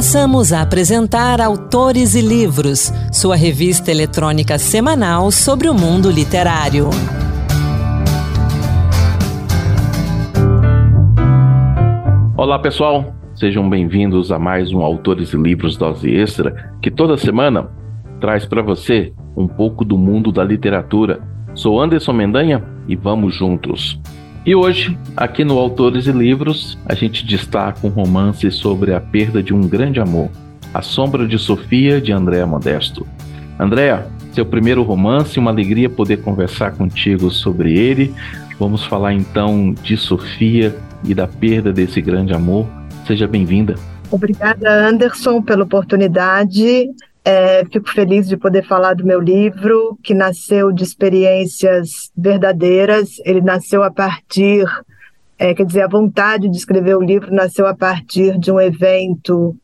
Passamos a apresentar Autores e Livros, sua revista eletrônica semanal sobre o mundo literário. Olá, pessoal. Sejam bem-vindos a mais um Autores e Livros Dose Extra, que toda semana traz para você um pouco do mundo da literatura. Sou Anderson Mendanha e vamos juntos. E hoje, aqui no Autores e Livros, a gente destaca um romance sobre a perda de um grande amor, A Sombra de Sofia, de Andréa Modesto. Andréa, seu primeiro romance, uma alegria poder conversar contigo sobre ele. Vamos falar então de Sofia e da perda desse grande amor. Seja bem-vinda. Obrigada, Anderson, pela oportunidade. É, fico feliz de poder falar do meu livro, que nasceu de experiências verdadeiras. Ele nasceu a partir, é, quer dizer, a vontade de escrever o livro nasceu a partir de um evento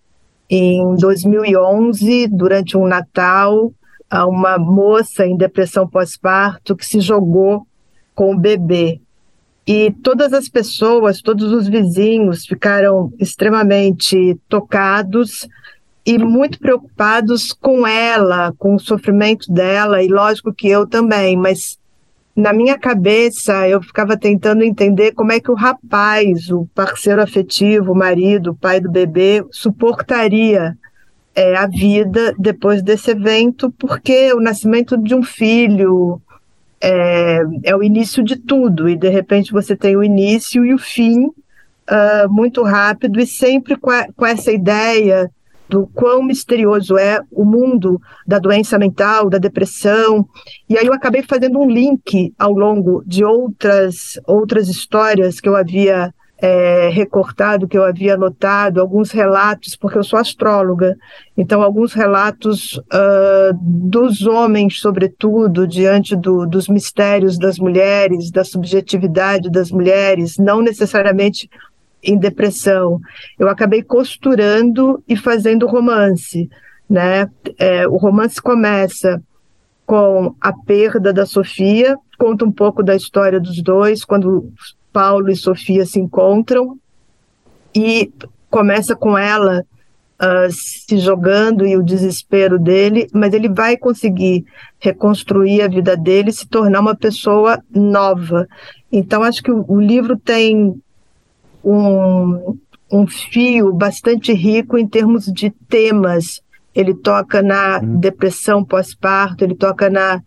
em 2011, durante um Natal, a uma moça em depressão pós-parto que se jogou com o bebê. E todas as pessoas, todos os vizinhos ficaram extremamente tocados e muito preocupados com ela, com o sofrimento dela, e lógico que eu também, mas na minha cabeça eu ficava tentando entender como é que o rapaz, o parceiro afetivo, o marido, o pai do bebê, suportaria é, a vida depois desse evento, porque o nascimento de um filho é, é o início de tudo, e de repente você tem o início e o fim uh, muito rápido, e sempre com, a, com essa ideia do quão misterioso é o mundo da doença mental, da depressão. E aí eu acabei fazendo um link ao longo de outras, outras histórias que eu havia é, recortado, que eu havia anotado, alguns relatos, porque eu sou astróloga, então alguns relatos uh, dos homens, sobretudo, diante do, dos mistérios das mulheres, da subjetividade das mulheres, não necessariamente em depressão, eu acabei costurando e fazendo romance, né? É, o romance começa com a perda da Sofia, conta um pouco da história dos dois, quando Paulo e Sofia se encontram, e começa com ela uh, se jogando e o desespero dele, mas ele vai conseguir reconstruir a vida dele, se tornar uma pessoa nova. Então, acho que o, o livro tem um, um fio bastante rico em termos de temas. Ele toca na uhum. depressão pós-parto, ele toca na,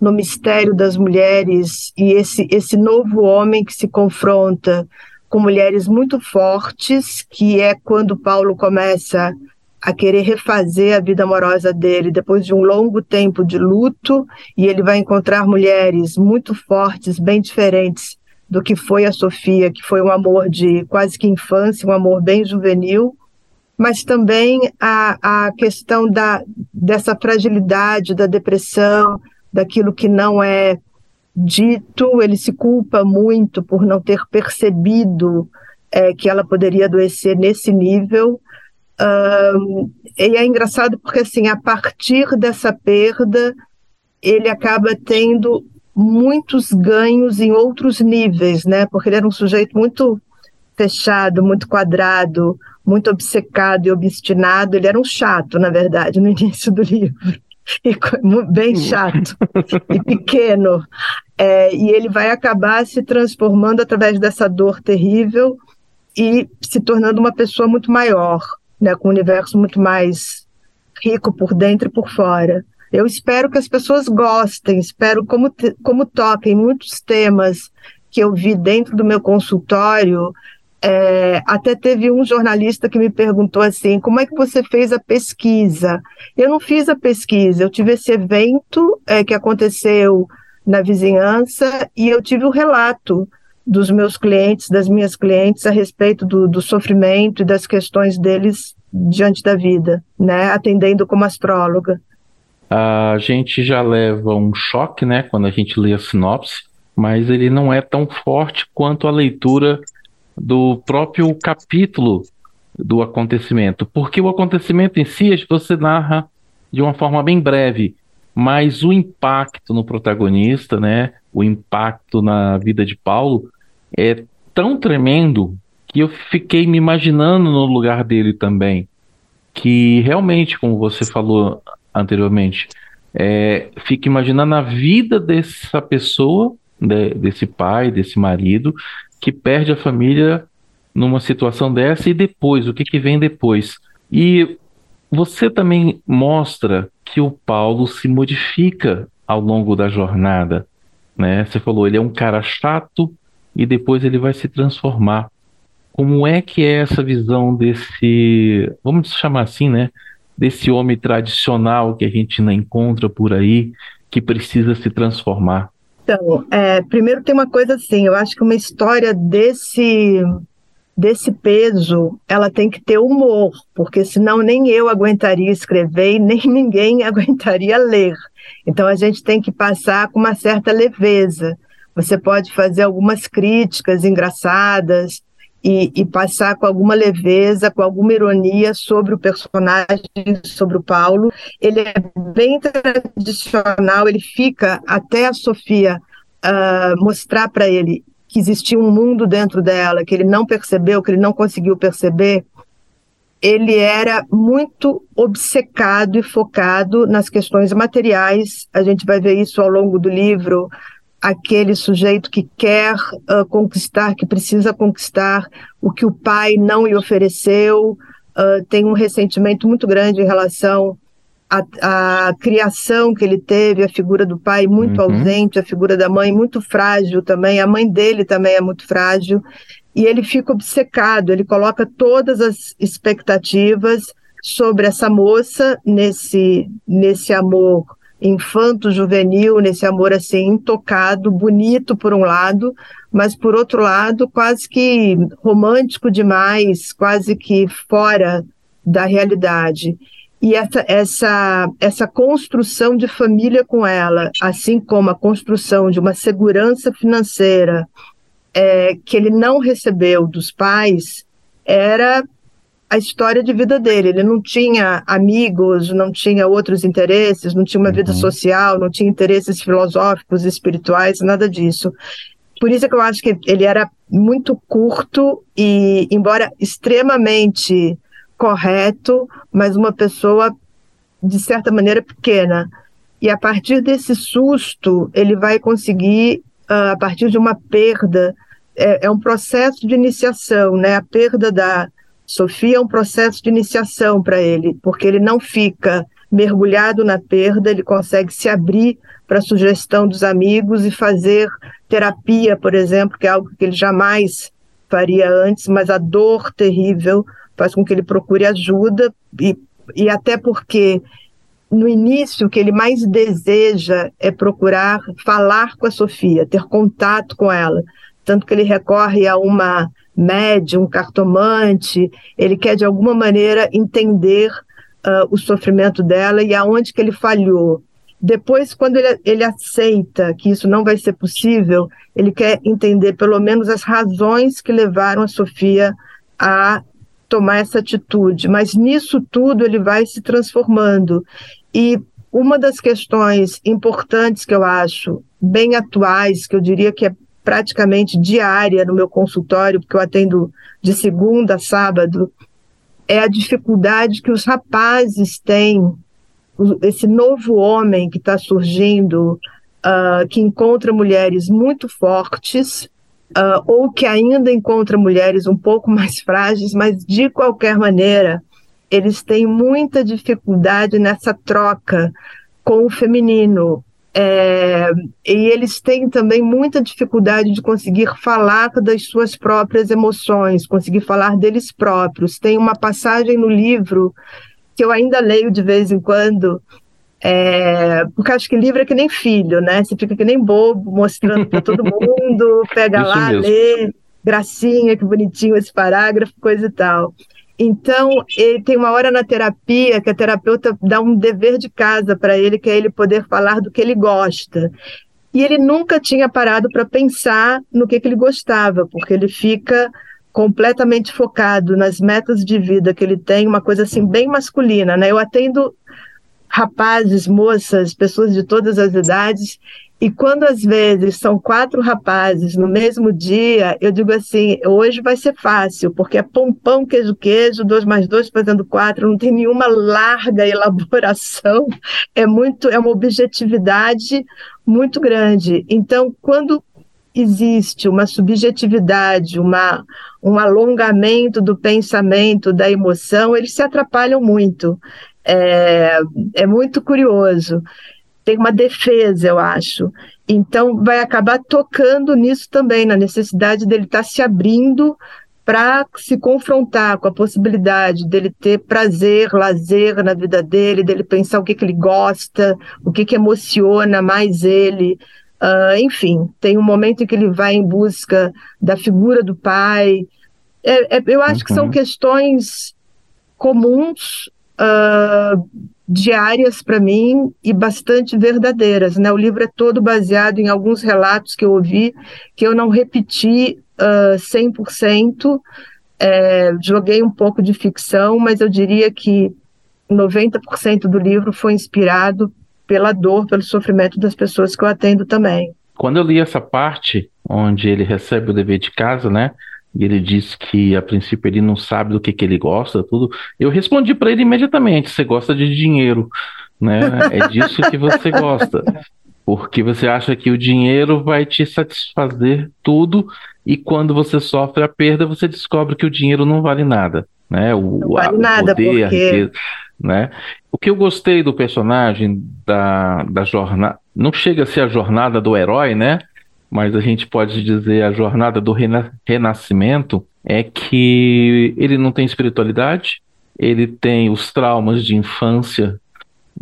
no mistério das mulheres e esse, esse novo homem que se confronta com mulheres muito fortes, que é quando Paulo começa a querer refazer a vida amorosa dele depois de um longo tempo de luto, e ele vai encontrar mulheres muito fortes, bem diferentes do que foi a Sofia, que foi um amor de quase que infância, um amor bem juvenil, mas também a, a questão da, dessa fragilidade, da depressão, daquilo que não é dito, ele se culpa muito por não ter percebido é, que ela poderia adoecer nesse nível. Um, e é engraçado porque, assim, a partir dessa perda, ele acaba tendo muitos ganhos em outros níveis, né? Porque ele era um sujeito muito fechado, muito quadrado, muito obcecado e obstinado. Ele era um chato, na verdade, no início do livro. E bem chato e pequeno. É, e ele vai acabar se transformando através dessa dor terrível e se tornando uma pessoa muito maior, né, com um universo muito mais rico por dentro e por fora. Eu espero que as pessoas gostem, espero como, como toquem muitos temas que eu vi dentro do meu consultório. É, até teve um jornalista que me perguntou assim: como é que você fez a pesquisa? Eu não fiz a pesquisa, eu tive esse evento é, que aconteceu na vizinhança e eu tive o relato dos meus clientes, das minhas clientes, a respeito do, do sofrimento e das questões deles diante da vida, né? Atendendo como astróloga a gente já leva um choque, né, quando a gente lê a sinopse, mas ele não é tão forte quanto a leitura do próprio capítulo do acontecimento, porque o acontecimento em si você narra de uma forma bem breve, mas o impacto no protagonista, né, o impacto na vida de Paulo é tão tremendo que eu fiquei me imaginando no lugar dele também. que realmente, como você falou anteriormente, é, fica imaginando a vida dessa pessoa, de, desse pai, desse marido, que perde a família numa situação dessa e depois, o que, que vem depois. E você também mostra que o Paulo se modifica ao longo da jornada. Né? Você falou, ele é um cara chato e depois ele vai se transformar. Como é que é essa visão desse, vamos chamar assim, né? Desse homem tradicional que a gente não encontra por aí, que precisa se transformar? Então, é, primeiro tem uma coisa assim, eu acho que uma história desse desse peso, ela tem que ter humor, porque senão nem eu aguentaria escrever e nem ninguém aguentaria ler. Então a gente tem que passar com uma certa leveza. Você pode fazer algumas críticas engraçadas e, e passar com alguma leveza, com alguma ironia sobre o personagem, sobre o Paulo. Ele é bem tradicional, ele fica até a Sofia uh, mostrar para ele que existia um mundo dentro dela, que ele não percebeu, que ele não conseguiu perceber, ele era muito obcecado e focado nas questões materiais. A gente vai ver isso ao longo do livro. Aquele sujeito que quer uh, conquistar, que precisa conquistar o que o pai não lhe ofereceu, uh, tem um ressentimento muito grande em relação a, criação que ele teve, a figura do pai muito uhum. ausente, a figura da mãe muito frágil também, a mãe dele também é muito frágil, e ele fica obcecado, ele coloca todas as expectativas sobre essa moça nesse, nesse amor infanto-juvenil, nesse amor assim intocado, bonito por um lado, mas por outro lado quase que romântico demais, quase que fora da realidade. E essa, essa, essa construção de família com ela, assim como a construção de uma segurança financeira é, que ele não recebeu dos pais, era a história de vida dele. Ele não tinha amigos, não tinha outros interesses, não tinha uma vida uhum. social, não tinha interesses filosóficos, espirituais, nada disso. Por isso é que eu acho que ele era muito curto e, embora extremamente correto, mas uma pessoa, de certa maneira, pequena. E a partir desse susto, ele vai conseguir, uh, a partir de uma perda, é, é, um processo de iniciação, né? A perda da Sofia é um processo de iniciação para ele, porque ele não fica mergulhado na perda, ele consegue se abrir para a sugestão dos amigos e fazer terapia, por exemplo, que é algo que ele jamais faria antes, mas a dor terrível faz com que ele procure ajuda e, e até porque no início o que ele mais deseja é procurar falar com a Sofia, ter contato com ela, tanto que ele recorre a uma médium, um cartomante, ele quer de alguma maneira entender uh, o sofrimento dela e aonde que ele falhou. Depois, quando ele, ele aceita que isso não vai ser possível, ele quer entender pelo menos as razões que levaram a Sofia a tomar essa atitude, mas nisso tudo ele vai se transformando. E uma das questões importantes que eu acho bem atuais, que eu diria que é praticamente diária no meu consultório, porque eu atendo de segunda a sábado, é a dificuldade que os rapazes têm, esse novo homem que está surgindo, uh, que encontra mulheres muito fortes, uh, ou que ainda encontra mulheres um pouco mais frágeis, mas de qualquer maneira, eles têm muita dificuldade nessa troca com o feminino. É, e eles têm também muita dificuldade de conseguir falar das suas próprias emoções, conseguir falar deles próprios. Tem uma passagem no livro que eu ainda leio de vez em quando, é, porque acho que livro é que nem filho, né? Você fica que nem bobo, mostrando para todo mundo, pega lá, mesmo. lê, gracinha, que bonitinho esse parágrafo, coisa e tal. Então, ele tem uma hora na terapia que a terapeuta dá um dever de casa para ele, que é ele poder falar do que ele gosta. E ele nunca tinha parado para pensar no que, que ele gostava, porque ele fica completamente focado nas metas de vida que ele tem, uma coisa assim bem masculina, né? Eu atendo rapazes, moças, pessoas de todas as idades, E quando às vezes são quatro rapazes no mesmo dia, eu digo assim: hoje vai ser fácil, porque é pão, pão, queijo, queijo, dois mais dois fazendo quatro, não tem nenhuma larga elaboração, é muito, é uma objetividade muito grande. Então, quando existe uma subjetividade, uma, um alongamento do pensamento, da emoção, eles se atrapalham muito. É, é muito curioso tem uma defesa, eu acho. Então, vai acabar tocando nisso também, na necessidade dele estar tá se abrindo para se confrontar com a possibilidade dele ter prazer, lazer na vida dele, dele pensar o que, que ele gosta, o que, que emociona mais ele. Uh, enfim, tem um momento em que ele vai em busca da figura do pai. É, é, eu acho uhum. que são uhum. questões comuns uh, diárias para mim e bastante verdadeiras. Né? O livro é todo baseado em alguns relatos que eu ouvi, que eu não repeti uh, 100%. É, joguei um pouco de ficção, mas eu diria que 90% do livro foi inspirado pela dor, pelo sofrimento das pessoas que eu atendo também. Quando eu li essa parte onde ele recebe o dever de casa, né? E ele disse que a princípio ele não sabe do que, que ele gosta, tudo. Eu respondi para ele imediatamente: você gosta de dinheiro, né? É disso que você gosta. Porque você acha que o dinheiro vai te satisfazer tudo e quando você sofre a perda, você descobre que o dinheiro não vale nada, né? O, não vale a, nada, poder, porque... a riqueza, né? O que eu gostei do personagem da, da jornada, não chega a ser a jornada do herói, né? Mas a gente pode dizer a jornada do rena renascimento é que ele não tem espiritualidade, ele tem os traumas de infância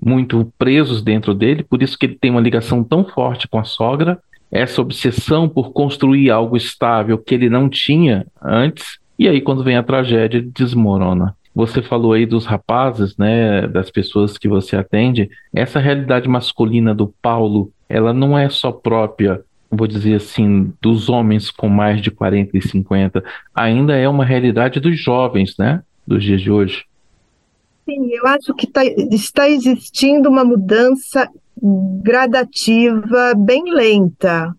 muito presos dentro dele, por isso que ele tem uma ligação tão forte com a sogra, essa obsessão por construir algo estável que ele não tinha antes, e aí quando vem a tragédia ele desmorona. Você falou aí dos rapazes, né, das pessoas que você atende. Essa realidade masculina do Paulo, ela não é só própria vou dizer assim, dos homens com mais de 40 e 50, ainda é uma realidade dos jovens, né? Dos dias de hoje. Sim, eu acho que tá, está existindo uma mudança gradativa, bem lenta,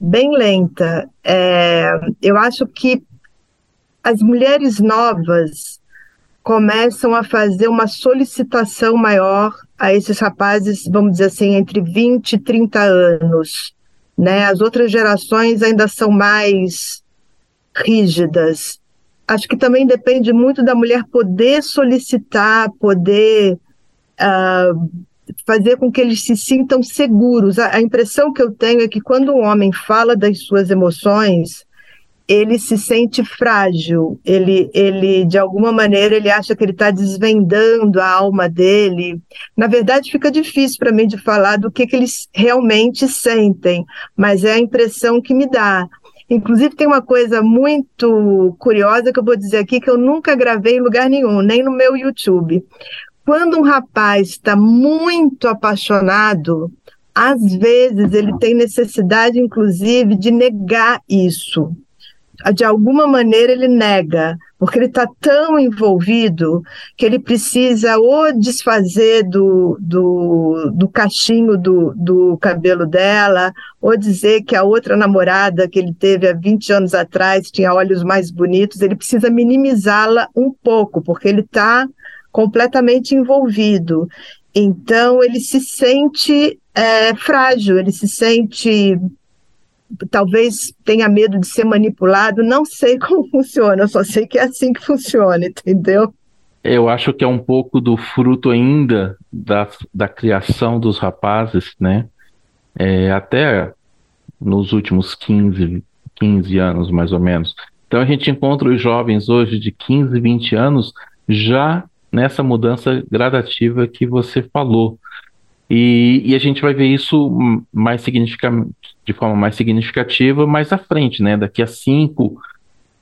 bem lenta. É, eu acho que as mulheres novas começam a fazer uma solicitação maior a esses rapazes, vamos dizer assim, entre 20 e 30 anos né? As outras gerações ainda são mais rígidas. Acho que também depende muito da mulher poder solicitar, poder uh, fazer com que eles se sintam seguros. A, a impressão que eu tenho é que quando um homem fala das suas emoções, ele se sente frágil, ele, ele de alguma maneira ele acha que ele está desvendando a alma dele. Na verdade, fica difícil para mim de falar do que, que eles realmente sentem, mas é a impressão que me dá. Inclusive, tem uma coisa muito curiosa que eu vou dizer aqui que eu nunca gravei em lugar nenhum, nem no meu YouTube. Quando um rapaz está muito apaixonado, às vezes ele tem necessidade, inclusive, de negar isso de alguma maneira ele nega, porque ele está tão envolvido que ele precisa ou desfazer do, do, do cachinho do, do cabelo dela, ou dizer que a outra namorada que ele teve há 20 anos atrás tinha olhos mais bonitos, ele precisa minimizá-la um pouco, porque ele está completamente envolvido. Então ele se sente é, frágil, ele se sente talvez tenha medo de ser manipulado, não sei como funciona, eu só sei que é assim que funciona, entendeu? Eu acho que é um pouco do fruto ainda da, da criação dos rapazes, né? É, até nos últimos 15, 15 anos, mais ou menos. Então a gente encontra os jovens hoje de 15, 20 anos já nessa mudança gradativa que você falou. E, e, a gente vai ver isso mais de forma mais significativa mais à frente, né? Daqui a 5,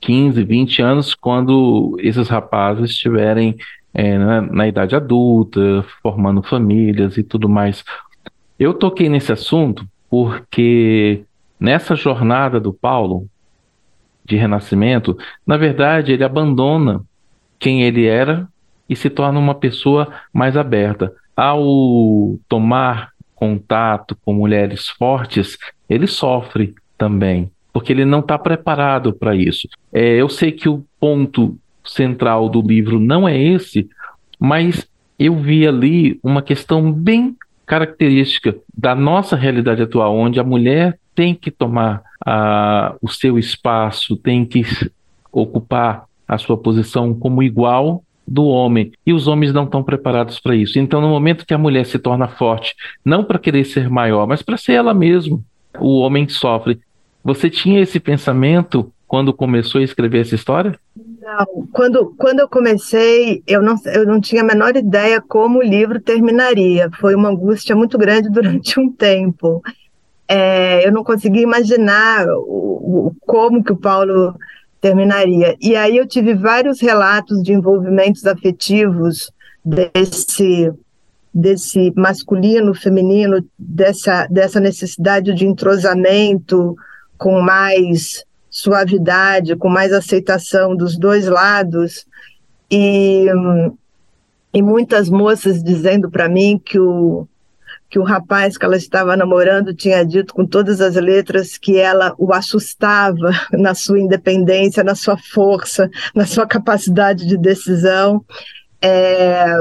15, 20 anos, quando esses rapazes estiverem é, na, na, idade adulta, formando famílias e tudo mais. Eu toquei nesse assunto porque nessa jornada do Paulo de renascimento, na verdade, ele abandona quem ele era e se torna uma pessoa mais aberta ao tomar contato com mulheres fortes, ele sofre também, porque ele não está preparado para isso. É, eu sei que o ponto central do livro não é esse, mas eu vi ali uma questão bem característica da nossa realidade atual, onde a mulher tem que tomar uh, o seu espaço, tem que ocupar a sua posição como igual do homem e os homens não estão preparados para isso. Então, no momento que a mulher se torna forte, não para querer ser maior, mas para ser ela mesma, o homem sofre. Você tinha esse pensamento quando começou a escrever essa história? Não, quando, quando eu comecei, eu não, eu não tinha a menor ideia como o livro terminaria. Foi uma angústia muito grande durante um tempo. É, eu não conseguia imaginar o, o, como que o Paulo terminaria. E aí eu tive vários relatos de envolvimentos afetivos desse desse masculino, feminino, dessa, dessa necessidade de entrosamento com mais suavidade, com mais aceitação dos dois lados. E, e muitas moças dizendo para mim que o, que o rapaz que ela estava namorando tinha dito com todas as letras que ela o assustava na sua independência, na sua força, na sua capacidade de decisão. É,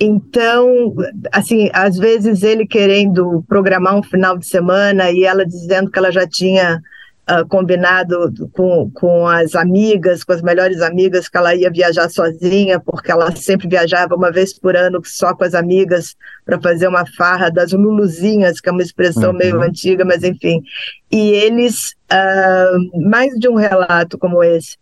então, assim, às vezes ele querendo programar um final de semana e ela dizendo que ela já tinha uh, combinado com, com as amigas, com as melhores amigas, que ela ia viajar sozinha, porque ela sempre viajava uma vez por ano só com as amigas para fazer uma farra das luluzinhas, que é uma expressão uhum. meio antiga, mas enfim. E eles, uh, mais de um relato como esse,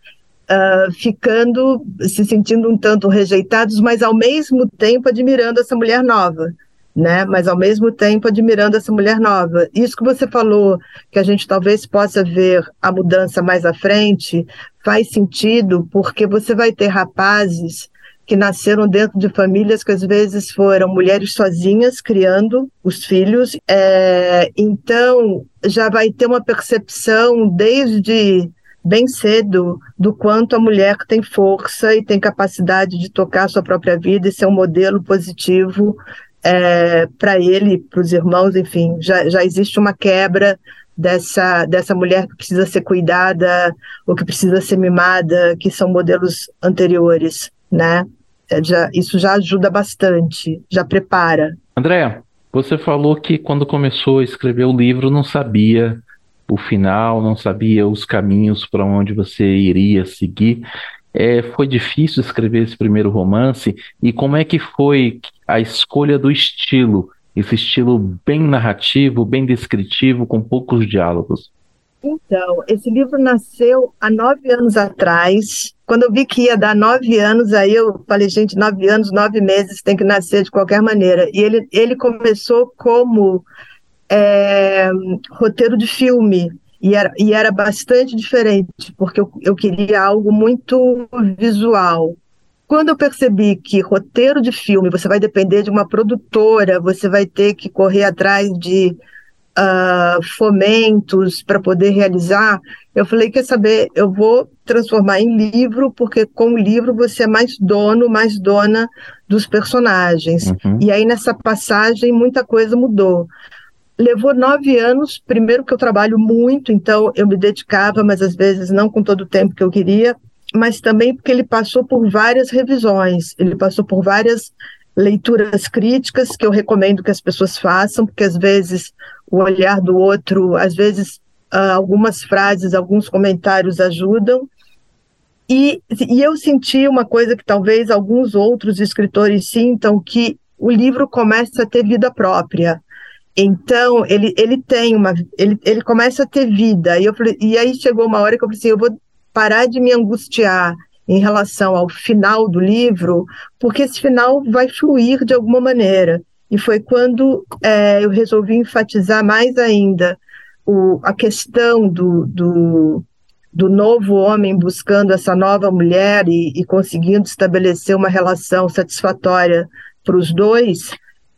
Uh, ficando, se sentindo um tanto rejeitados, mas ao mesmo tempo admirando essa mulher nova né? Mas ao mesmo tempo admirando essa mulher nova. Isso que você falou, que a gente talvez possa ver a mudança mais à frente, faz sentido, porque você vai ter rapazes que nasceram dentro de famílias que às vezes foram mulheres sozinhas criando os filhos. É, então já vai ter uma percepção desde bem cedo do quanto a mulher tem força e tem capacidade de tocar sua própria vida e ser um modelo positivo é, para ele, para os irmãos, enfim, já, já existe uma quebra dessa, dessa mulher que precisa ser cuidada ou que precisa ser mimada, que são modelos anteriores, né? É, já, isso já ajuda bastante, já prepara. Andréa, você falou que quando começou a escrever o livro não sabia o final, não sabia os caminhos para onde você iria seguir. É, foi difícil escrever esse primeiro romance e como é que foi a escolha do estilo, esse estilo bem narrativo, bem descritivo, com poucos diálogos? Então, esse livro nasceu há nove anos atrás. Quando eu vi que ia dar nove anos, aí eu falei, gente, nove anos, nove meses, tem que nascer de qualquer maneira. E ele, ele começou como é, roteiro de filme, e era, e era bastante diferente, porque eu, eu queria algo muito visual. Quando eu percebi que roteiro de filme você vai depender de uma produtora, você vai ter que correr atrás de uh, fomentos para poder realizar, eu falei: quer saber, eu vou transformar em livro, porque com o livro você é mais dono, mais dona dos personagens. Uhum. E aí nessa passagem muita coisa mudou. Levou nove anos, primeiro que eu trabalho muito, então eu me dedicava, mas às vezes não com todo o tempo que eu queria, mas também porque ele passou por várias revisões, ele passou por várias leituras críticas que eu recomendo que as pessoas façam, porque às vezes o olhar do outro, às vezes uh, algumas frases, alguns comentários ajudam. E, e eu senti uma coisa que talvez alguns outros escritores sintam, que o livro começa a ter vida própria. Então, ele, ele tem uma. Ele, ele começa a ter vida. E, eu e aí chegou uma hora que eu falei assim: eu vou parar de me angustiar em relação ao final do livro, porque esse final vai fluir de alguma maneira. E foi quando é, eu resolvi enfatizar mais ainda o, a questão do, do, do, novo homem buscando essa nova mulher e, e conseguindo estabelecer uma relação satisfatória para os dois.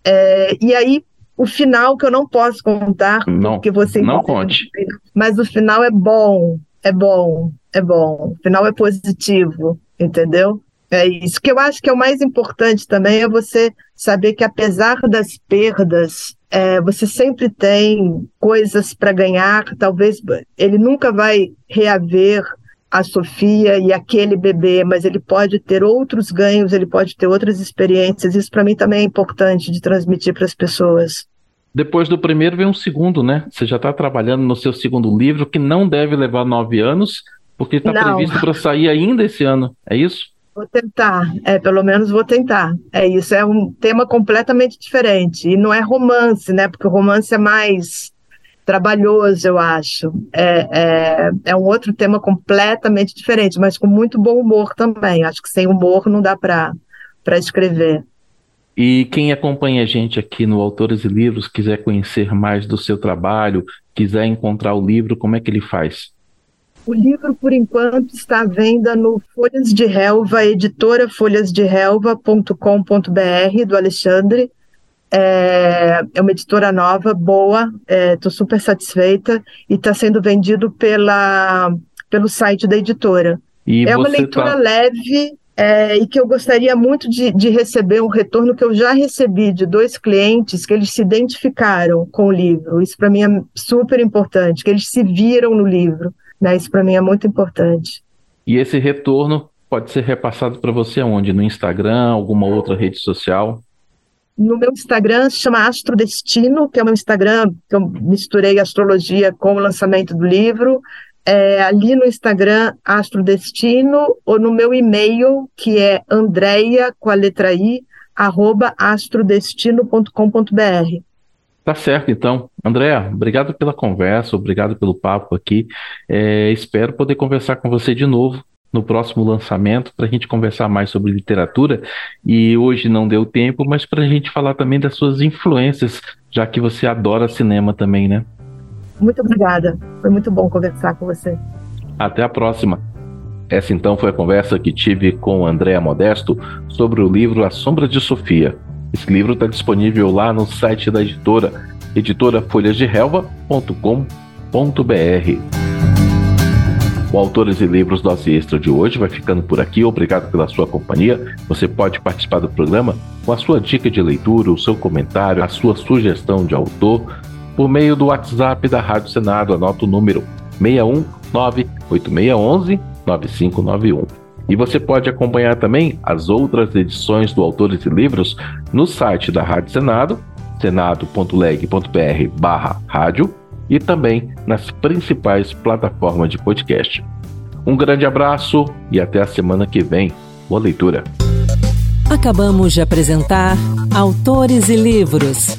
É, e aí o final que eu não posso contar, não, porque você não conte. Mas o final é bom, é bom, é bom. O final é positivo, entendeu? É isso que eu acho que é o mais importante também é você saber que apesar das perdas, é, você sempre tem coisas para ganhar. Talvez ele nunca vai reaver a Sofia e aquele bebê, mas ele pode ter outros ganhos, ele pode ter outras experiências. Isso para mim também é importante de transmitir para as pessoas. Depois do primeiro vem um segundo, né? Você já está trabalhando no seu segundo livro, que não deve levar nove anos, porque está previsto para sair ainda esse ano. É isso? Vou tentar, é, pelo menos vou tentar. É isso, é um tema completamente diferente. E não é romance, né? Porque o romance é mais trabalhoso, eu acho. É, é, é, um outro tema completamente diferente, mas com muito bom humor também. Acho que sem humor não dá para escrever. E quem acompanha a gente aqui no Autores e Livros, quiser conhecer mais do seu trabalho, quiser encontrar o livro, como é que ele faz? O livro, por enquanto, está à venda no Folhas de Relva, editora folhasderelva.com.br, do Alexandre. É, é uma editora nova, boa, estou é, super satisfeita e está sendo vendido pela, pelo site da editora. E é uma leitura tá... leve é, e que eu gostaria muito de, de, receber um retorno que eu já recebi de dois clientes que eles se identificaram com o livro. Isso para mim é super importante, que eles se viram no livro. Né? Isso para mim é muito importante. E esse retorno pode ser repassado para você onde? No Instagram, alguma outra rede social? no meu Instagram se chama Astrodestino, que é um Instagram que eu misturei astrologia com o lançamento do livro. É, ali no Instagram, Astrodestino, ou no meu e-mail, que é andreia, com a letra I, arroba astrodestino.com.br. Tá certo, então. Andréa, obrigado pela conversa, obrigado pelo papo aqui. É, espero poder conversar com você de novo no próximo lançamento para a gente conversar mais sobre literatura. E hoje não deu tempo, mas para a gente falar também das suas influências, já que você adora cinema também, né? Muito obrigada. Foi muito bom conversar com você. Até a próxima. Essa então foi a conversa que tive com Andréa Modesto sobre o livro A Sombra de Sofia. Esse livro está disponível lá no site da editora, editorafolhasderelva.com.br. O Autores e Livros Dose Extra de hoje vai ficando por aqui. Obrigado pela sua companhia. Você pode participar do programa com a sua dica de leitura, o seu comentário, a sua sugestão de autor por meio do WhatsApp da Rádio Senado. Anota o número 61986119591. E você pode acompanhar também as outras edições do Autores e Livros no site da Rádio Senado, senado.leg.br/rádio e também nas principais plataformas de podcast. Um grande abraço e até a semana que vem. Boa leitura. Acabamos de apresentar Autores e Livros,